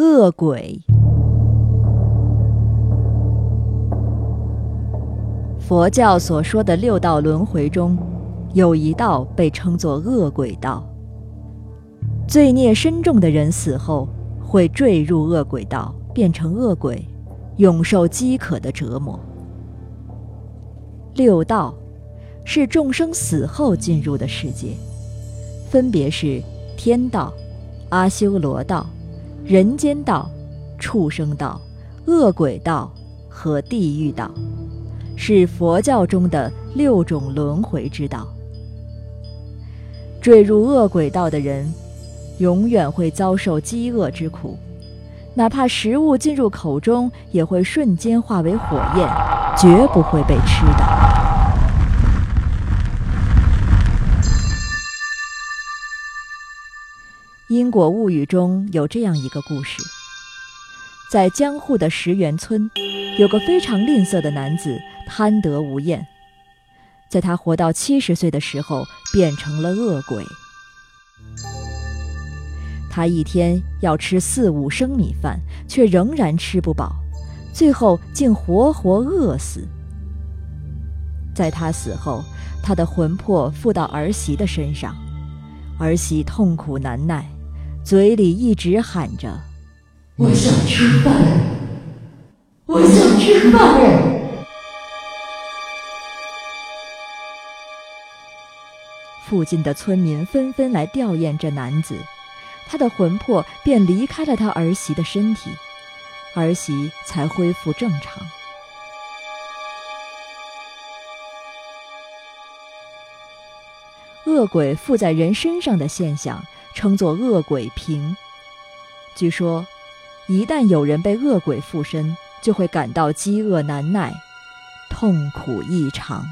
恶鬼。佛教所说的六道轮回中，有一道被称作恶鬼道。罪孽深重的人死后会坠入恶鬼道，变成恶鬼，永受饥渴的折磨。六道是众生死后进入的世界，分别是天道、阿修罗道、人间道、畜生道、恶鬼道和地狱道。是佛教中的六种轮回之道。坠入恶鬼道的人，永远会遭受饥饿之苦，哪怕食物进入口中，也会瞬间化为火焰，绝不会被吃的。《因果物语》中有这样一个故事：在江户的石原村，有个非常吝啬的男子。贪得无厌，在他活到七十岁的时候，变成了恶鬼。他一天要吃四五升米饭，却仍然吃不饱，最后竟活活饿死。在他死后，他的魂魄附到儿媳的身上，儿媳痛苦难耐，嘴里一直喊着：“我想吃饭，我想吃饭。”附近的村民纷纷来吊唁这男子，他的魂魄便离开了他儿媳的身体，儿媳才恢复正常。恶鬼附在人身上的现象称作恶鬼瓶。据说，一旦有人被恶鬼附身，就会感到饥饿难耐，痛苦异常。